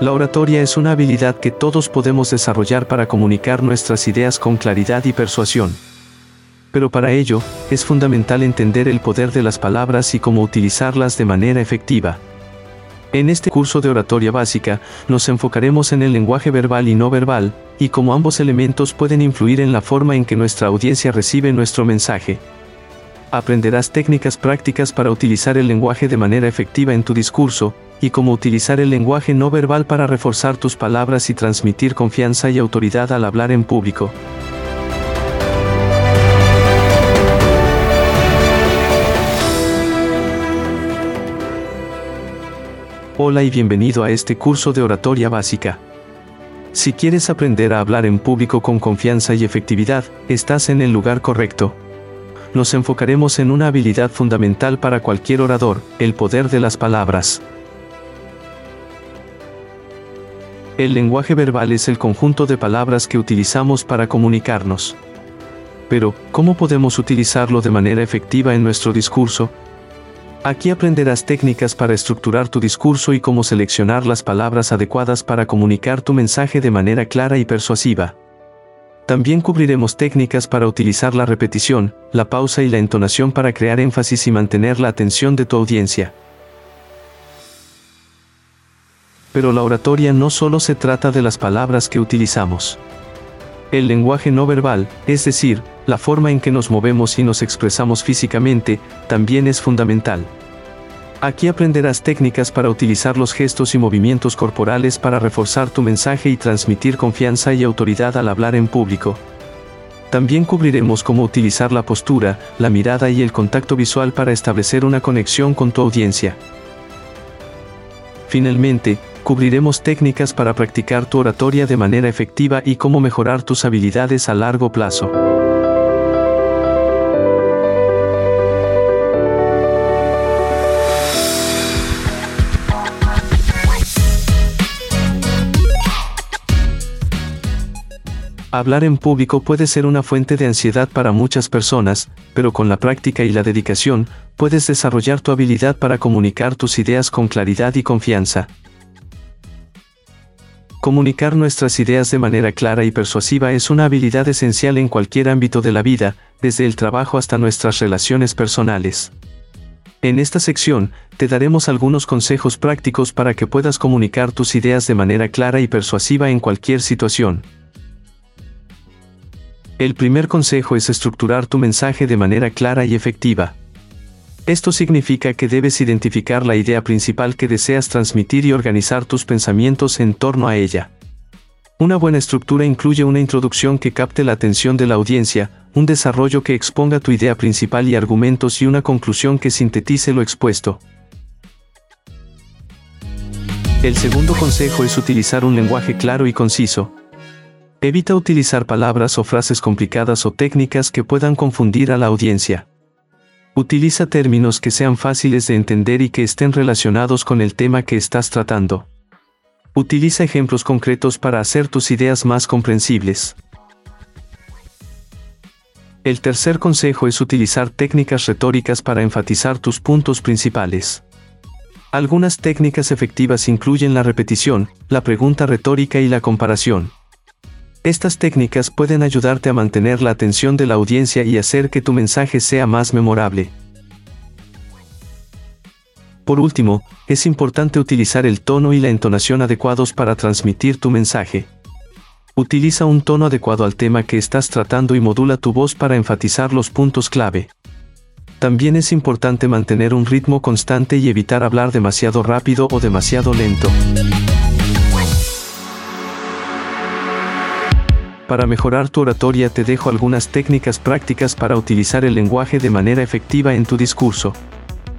La oratoria es una habilidad que todos podemos desarrollar para comunicar nuestras ideas con claridad y persuasión. Pero para ello, es fundamental entender el poder de las palabras y cómo utilizarlas de manera efectiva. En este curso de oratoria básica, nos enfocaremos en el lenguaje verbal y no verbal, y cómo ambos elementos pueden influir en la forma en que nuestra audiencia recibe nuestro mensaje. Aprenderás técnicas prácticas para utilizar el lenguaje de manera efectiva en tu discurso, y cómo utilizar el lenguaje no verbal para reforzar tus palabras y transmitir confianza y autoridad al hablar en público. Hola y bienvenido a este curso de oratoria básica. Si quieres aprender a hablar en público con confianza y efectividad, estás en el lugar correcto. Nos enfocaremos en una habilidad fundamental para cualquier orador, el poder de las palabras. El lenguaje verbal es el conjunto de palabras que utilizamos para comunicarnos. Pero, ¿cómo podemos utilizarlo de manera efectiva en nuestro discurso? Aquí aprenderás técnicas para estructurar tu discurso y cómo seleccionar las palabras adecuadas para comunicar tu mensaje de manera clara y persuasiva. También cubriremos técnicas para utilizar la repetición, la pausa y la entonación para crear énfasis y mantener la atención de tu audiencia. Pero la oratoria no solo se trata de las palabras que utilizamos. El lenguaje no verbal, es decir, la forma en que nos movemos y nos expresamos físicamente, también es fundamental. Aquí aprenderás técnicas para utilizar los gestos y movimientos corporales para reforzar tu mensaje y transmitir confianza y autoridad al hablar en público. También cubriremos cómo utilizar la postura, la mirada y el contacto visual para establecer una conexión con tu audiencia. Finalmente, cubriremos técnicas para practicar tu oratoria de manera efectiva y cómo mejorar tus habilidades a largo plazo. Hablar en público puede ser una fuente de ansiedad para muchas personas, pero con la práctica y la dedicación, puedes desarrollar tu habilidad para comunicar tus ideas con claridad y confianza. Comunicar nuestras ideas de manera clara y persuasiva es una habilidad esencial en cualquier ámbito de la vida, desde el trabajo hasta nuestras relaciones personales. En esta sección, te daremos algunos consejos prácticos para que puedas comunicar tus ideas de manera clara y persuasiva en cualquier situación. El primer consejo es estructurar tu mensaje de manera clara y efectiva. Esto significa que debes identificar la idea principal que deseas transmitir y organizar tus pensamientos en torno a ella. Una buena estructura incluye una introducción que capte la atención de la audiencia, un desarrollo que exponga tu idea principal y argumentos y una conclusión que sintetice lo expuesto. El segundo consejo es utilizar un lenguaje claro y conciso. Evita utilizar palabras o frases complicadas o técnicas que puedan confundir a la audiencia. Utiliza términos que sean fáciles de entender y que estén relacionados con el tema que estás tratando. Utiliza ejemplos concretos para hacer tus ideas más comprensibles. El tercer consejo es utilizar técnicas retóricas para enfatizar tus puntos principales. Algunas técnicas efectivas incluyen la repetición, la pregunta retórica y la comparación. Estas técnicas pueden ayudarte a mantener la atención de la audiencia y hacer que tu mensaje sea más memorable. Por último, es importante utilizar el tono y la entonación adecuados para transmitir tu mensaje. Utiliza un tono adecuado al tema que estás tratando y modula tu voz para enfatizar los puntos clave. También es importante mantener un ritmo constante y evitar hablar demasiado rápido o demasiado lento. Para mejorar tu oratoria te dejo algunas técnicas prácticas para utilizar el lenguaje de manera efectiva en tu discurso.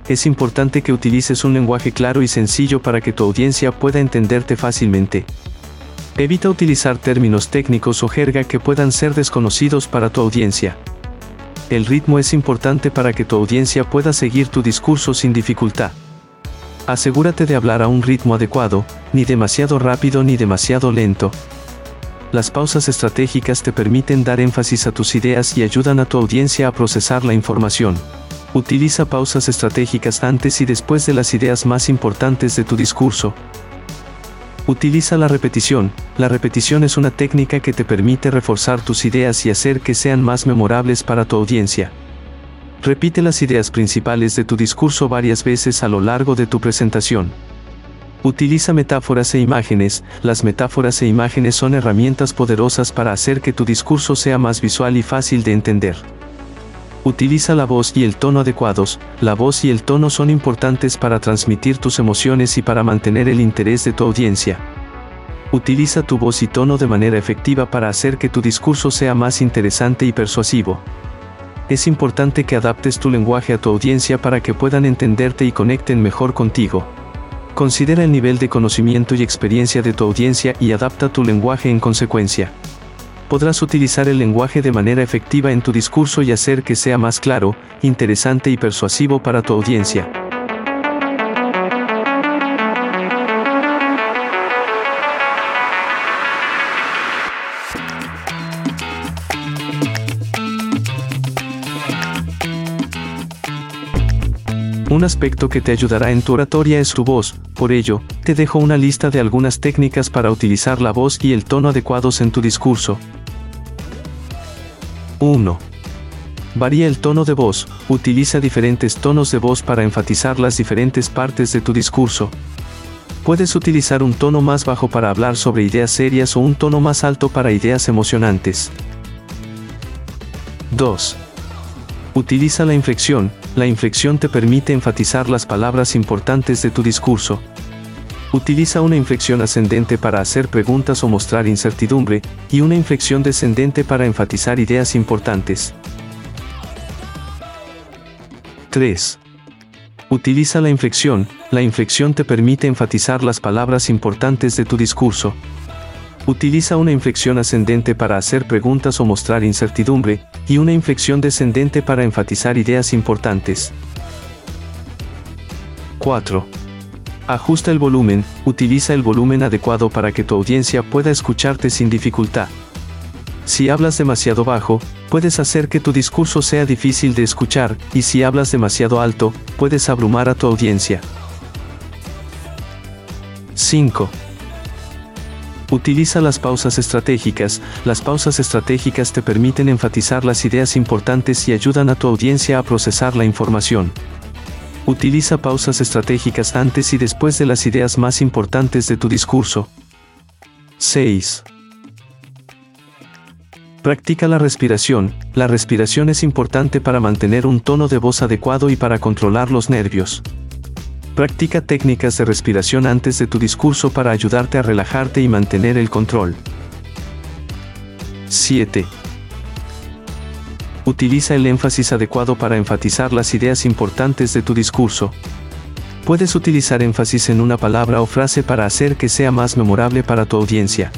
Es importante que utilices un lenguaje claro y sencillo para que tu audiencia pueda entenderte fácilmente. Evita utilizar términos técnicos o jerga que puedan ser desconocidos para tu audiencia. El ritmo es importante para que tu audiencia pueda seguir tu discurso sin dificultad. Asegúrate de hablar a un ritmo adecuado, ni demasiado rápido ni demasiado lento, las pausas estratégicas te permiten dar énfasis a tus ideas y ayudan a tu audiencia a procesar la información. Utiliza pausas estratégicas antes y después de las ideas más importantes de tu discurso. Utiliza la repetición. La repetición es una técnica que te permite reforzar tus ideas y hacer que sean más memorables para tu audiencia. Repite las ideas principales de tu discurso varias veces a lo largo de tu presentación. Utiliza metáforas e imágenes. Las metáforas e imágenes son herramientas poderosas para hacer que tu discurso sea más visual y fácil de entender. Utiliza la voz y el tono adecuados. La voz y el tono son importantes para transmitir tus emociones y para mantener el interés de tu audiencia. Utiliza tu voz y tono de manera efectiva para hacer que tu discurso sea más interesante y persuasivo. Es importante que adaptes tu lenguaje a tu audiencia para que puedan entenderte y conecten mejor contigo. Considera el nivel de conocimiento y experiencia de tu audiencia y adapta tu lenguaje en consecuencia podrás utilizar el lenguaje de manera efectiva en tu discurso y hacer que sea más claro, interesante y persuasivo para tu audiencia. Un aspecto que te ayudará en tu oratoria es tu voz, por ello, te dejo una lista de algunas técnicas para utilizar la voz y el tono adecuados en tu discurso. 1. Varía el tono de voz, utiliza diferentes tonos de voz para enfatizar las diferentes partes de tu discurso. Puedes utilizar un tono más bajo para hablar sobre ideas serias o un tono más alto para ideas emocionantes. 2. Utiliza la inflexión, la inflexión te permite enfatizar las palabras importantes de tu discurso. Utiliza una inflexión ascendente para hacer preguntas o mostrar incertidumbre, y una inflexión descendente para enfatizar ideas importantes. 3. Utiliza la inflexión, la inflexión te permite enfatizar las palabras importantes de tu discurso. Utiliza una inflexión ascendente para hacer preguntas o mostrar incertidumbre, y una inflexión descendente para enfatizar ideas importantes. 4. Ajusta el volumen, utiliza el volumen adecuado para que tu audiencia pueda escucharte sin dificultad. Si hablas demasiado bajo, puedes hacer que tu discurso sea difícil de escuchar, y si hablas demasiado alto, puedes abrumar a tu audiencia. 5. Utiliza las pausas estratégicas. Las pausas estratégicas te permiten enfatizar las ideas importantes y ayudan a tu audiencia a procesar la información. Utiliza pausas estratégicas antes y después de las ideas más importantes de tu discurso. 6. Practica la respiración. La respiración es importante para mantener un tono de voz adecuado y para controlar los nervios. Practica técnicas de respiración antes de tu discurso para ayudarte a relajarte y mantener el control. 7. Utiliza el énfasis adecuado para enfatizar las ideas importantes de tu discurso. Puedes utilizar énfasis en una palabra o frase para hacer que sea más memorable para tu audiencia.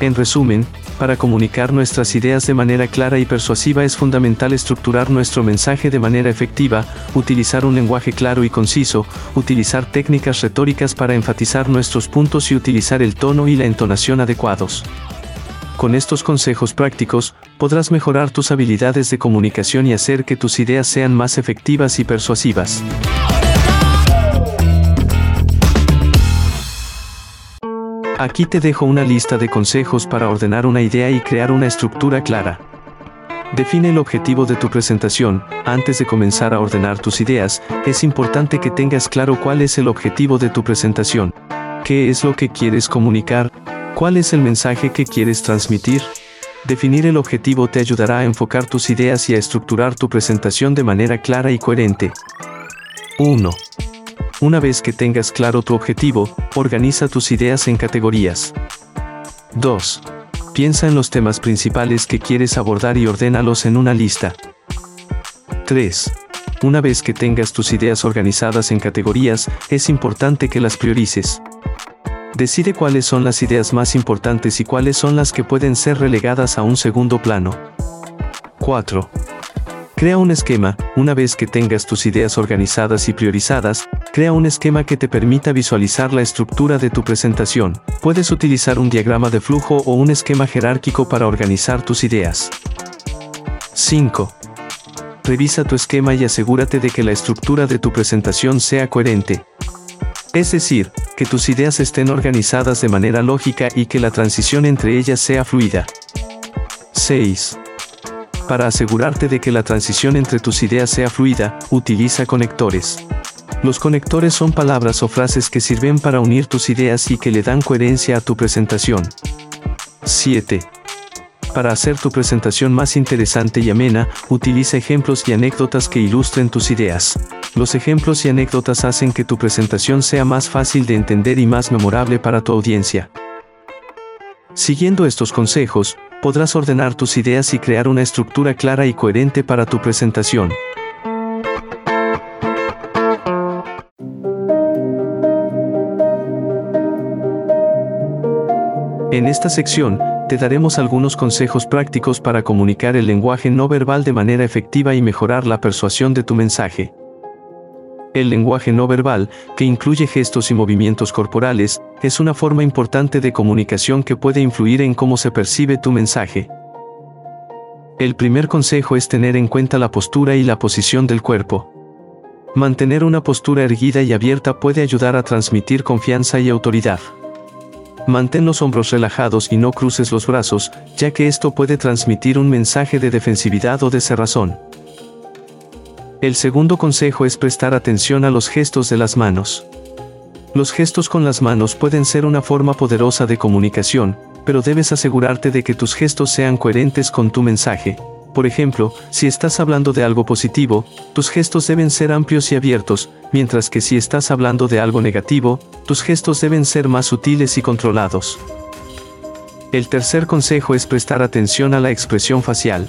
En resumen, para comunicar nuestras ideas de manera clara y persuasiva es fundamental estructurar nuestro mensaje de manera efectiva, utilizar un lenguaje claro y conciso, utilizar técnicas retóricas para enfatizar nuestros puntos y utilizar el tono y la entonación adecuados. Con estos consejos prácticos, podrás mejorar tus habilidades de comunicación y hacer que tus ideas sean más efectivas y persuasivas. Aquí te dejo una lista de consejos para ordenar una idea y crear una estructura clara. Define el objetivo de tu presentación. Antes de comenzar a ordenar tus ideas, es importante que tengas claro cuál es el objetivo de tu presentación. ¿Qué es lo que quieres comunicar? ¿Cuál es el mensaje que quieres transmitir? Definir el objetivo te ayudará a enfocar tus ideas y a estructurar tu presentación de manera clara y coherente. 1. Una vez que tengas claro tu objetivo, organiza tus ideas en categorías. 2. Piensa en los temas principales que quieres abordar y ordénalos en una lista. 3. Una vez que tengas tus ideas organizadas en categorías, es importante que las priorices. Decide cuáles son las ideas más importantes y cuáles son las que pueden ser relegadas a un segundo plano. 4. Crea un esquema, una vez que tengas tus ideas organizadas y priorizadas, crea un esquema que te permita visualizar la estructura de tu presentación. Puedes utilizar un diagrama de flujo o un esquema jerárquico para organizar tus ideas. 5. Revisa tu esquema y asegúrate de que la estructura de tu presentación sea coherente. Es decir, que tus ideas estén organizadas de manera lógica y que la transición entre ellas sea fluida. 6. Para asegurarte de que la transición entre tus ideas sea fluida, utiliza conectores. Los conectores son palabras o frases que sirven para unir tus ideas y que le dan coherencia a tu presentación. 7. Para hacer tu presentación más interesante y amena, utiliza ejemplos y anécdotas que ilustren tus ideas. Los ejemplos y anécdotas hacen que tu presentación sea más fácil de entender y más memorable para tu audiencia. Siguiendo estos consejos, podrás ordenar tus ideas y crear una estructura clara y coherente para tu presentación. En esta sección, te daremos algunos consejos prácticos para comunicar el lenguaje no verbal de manera efectiva y mejorar la persuasión de tu mensaje. El lenguaje no verbal, que incluye gestos y movimientos corporales, es una forma importante de comunicación que puede influir en cómo se percibe tu mensaje. El primer consejo es tener en cuenta la postura y la posición del cuerpo. Mantener una postura erguida y abierta puede ayudar a transmitir confianza y autoridad. Mantén los hombros relajados y no cruces los brazos, ya que esto puede transmitir un mensaje de defensividad o de cerrazón. El segundo consejo es prestar atención a los gestos de las manos. Los gestos con las manos pueden ser una forma poderosa de comunicación, pero debes asegurarte de que tus gestos sean coherentes con tu mensaje. Por ejemplo, si estás hablando de algo positivo, tus gestos deben ser amplios y abiertos, mientras que si estás hablando de algo negativo, tus gestos deben ser más sutiles y controlados. El tercer consejo es prestar atención a la expresión facial.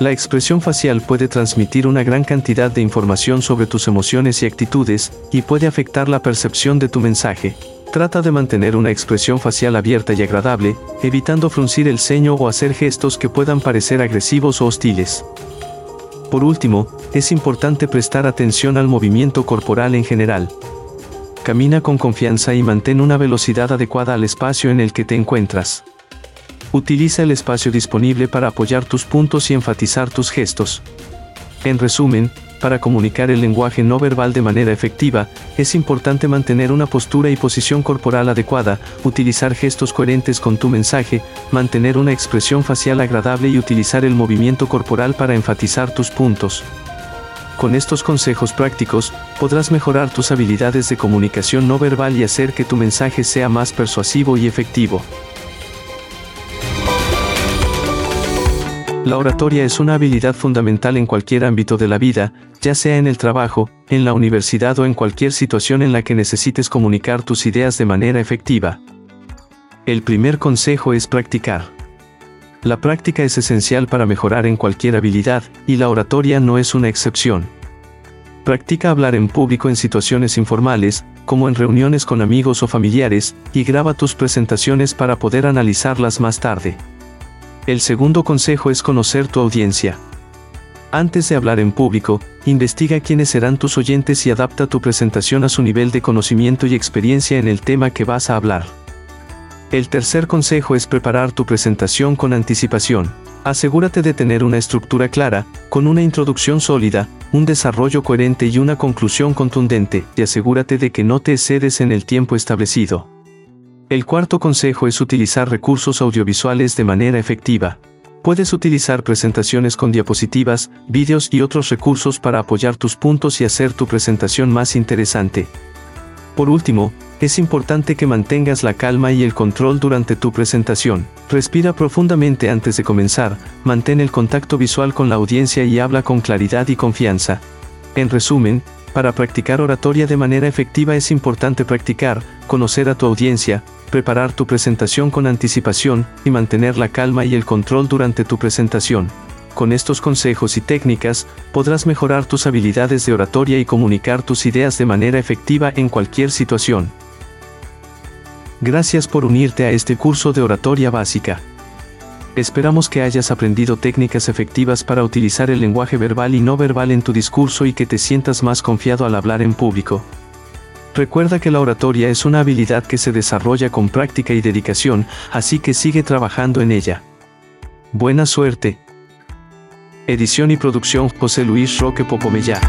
La expresión facial puede transmitir una gran cantidad de información sobre tus emociones y actitudes, y puede afectar la percepción de tu mensaje. Trata de mantener una expresión facial abierta y agradable, evitando fruncir el ceño o hacer gestos que puedan parecer agresivos o hostiles. Por último, es importante prestar atención al movimiento corporal en general. Camina con confianza y mantén una velocidad adecuada al espacio en el que te encuentras. Utiliza el espacio disponible para apoyar tus puntos y enfatizar tus gestos. En resumen, para comunicar el lenguaje no verbal de manera efectiva, es importante mantener una postura y posición corporal adecuada, utilizar gestos coherentes con tu mensaje, mantener una expresión facial agradable y utilizar el movimiento corporal para enfatizar tus puntos. Con estos consejos prácticos, podrás mejorar tus habilidades de comunicación no verbal y hacer que tu mensaje sea más persuasivo y efectivo. La oratoria es una habilidad fundamental en cualquier ámbito de la vida, ya sea en el trabajo, en la universidad o en cualquier situación en la que necesites comunicar tus ideas de manera efectiva. El primer consejo es practicar. La práctica es esencial para mejorar en cualquier habilidad, y la oratoria no es una excepción. Practica hablar en público en situaciones informales, como en reuniones con amigos o familiares, y graba tus presentaciones para poder analizarlas más tarde. El segundo consejo es conocer tu audiencia. Antes de hablar en público, investiga quiénes serán tus oyentes y adapta tu presentación a su nivel de conocimiento y experiencia en el tema que vas a hablar. El tercer consejo es preparar tu presentación con anticipación. Asegúrate de tener una estructura clara, con una introducción sólida, un desarrollo coherente y una conclusión contundente, y asegúrate de que no te excedes en el tiempo establecido. El cuarto consejo es utilizar recursos audiovisuales de manera efectiva. Puedes utilizar presentaciones con diapositivas, vídeos y otros recursos para apoyar tus puntos y hacer tu presentación más interesante. Por último, es importante que mantengas la calma y el control durante tu presentación. Respira profundamente antes de comenzar, mantén el contacto visual con la audiencia y habla con claridad y confianza. En resumen, para practicar oratoria de manera efectiva es importante practicar, conocer a tu audiencia, preparar tu presentación con anticipación y mantener la calma y el control durante tu presentación. Con estos consejos y técnicas, podrás mejorar tus habilidades de oratoria y comunicar tus ideas de manera efectiva en cualquier situación. Gracias por unirte a este curso de oratoria básica. Esperamos que hayas aprendido técnicas efectivas para utilizar el lenguaje verbal y no verbal en tu discurso y que te sientas más confiado al hablar en público. Recuerda que la oratoria es una habilidad que se desarrolla con práctica y dedicación, así que sigue trabajando en ella. Buena suerte. Edición y producción José Luis Roque Popomellá.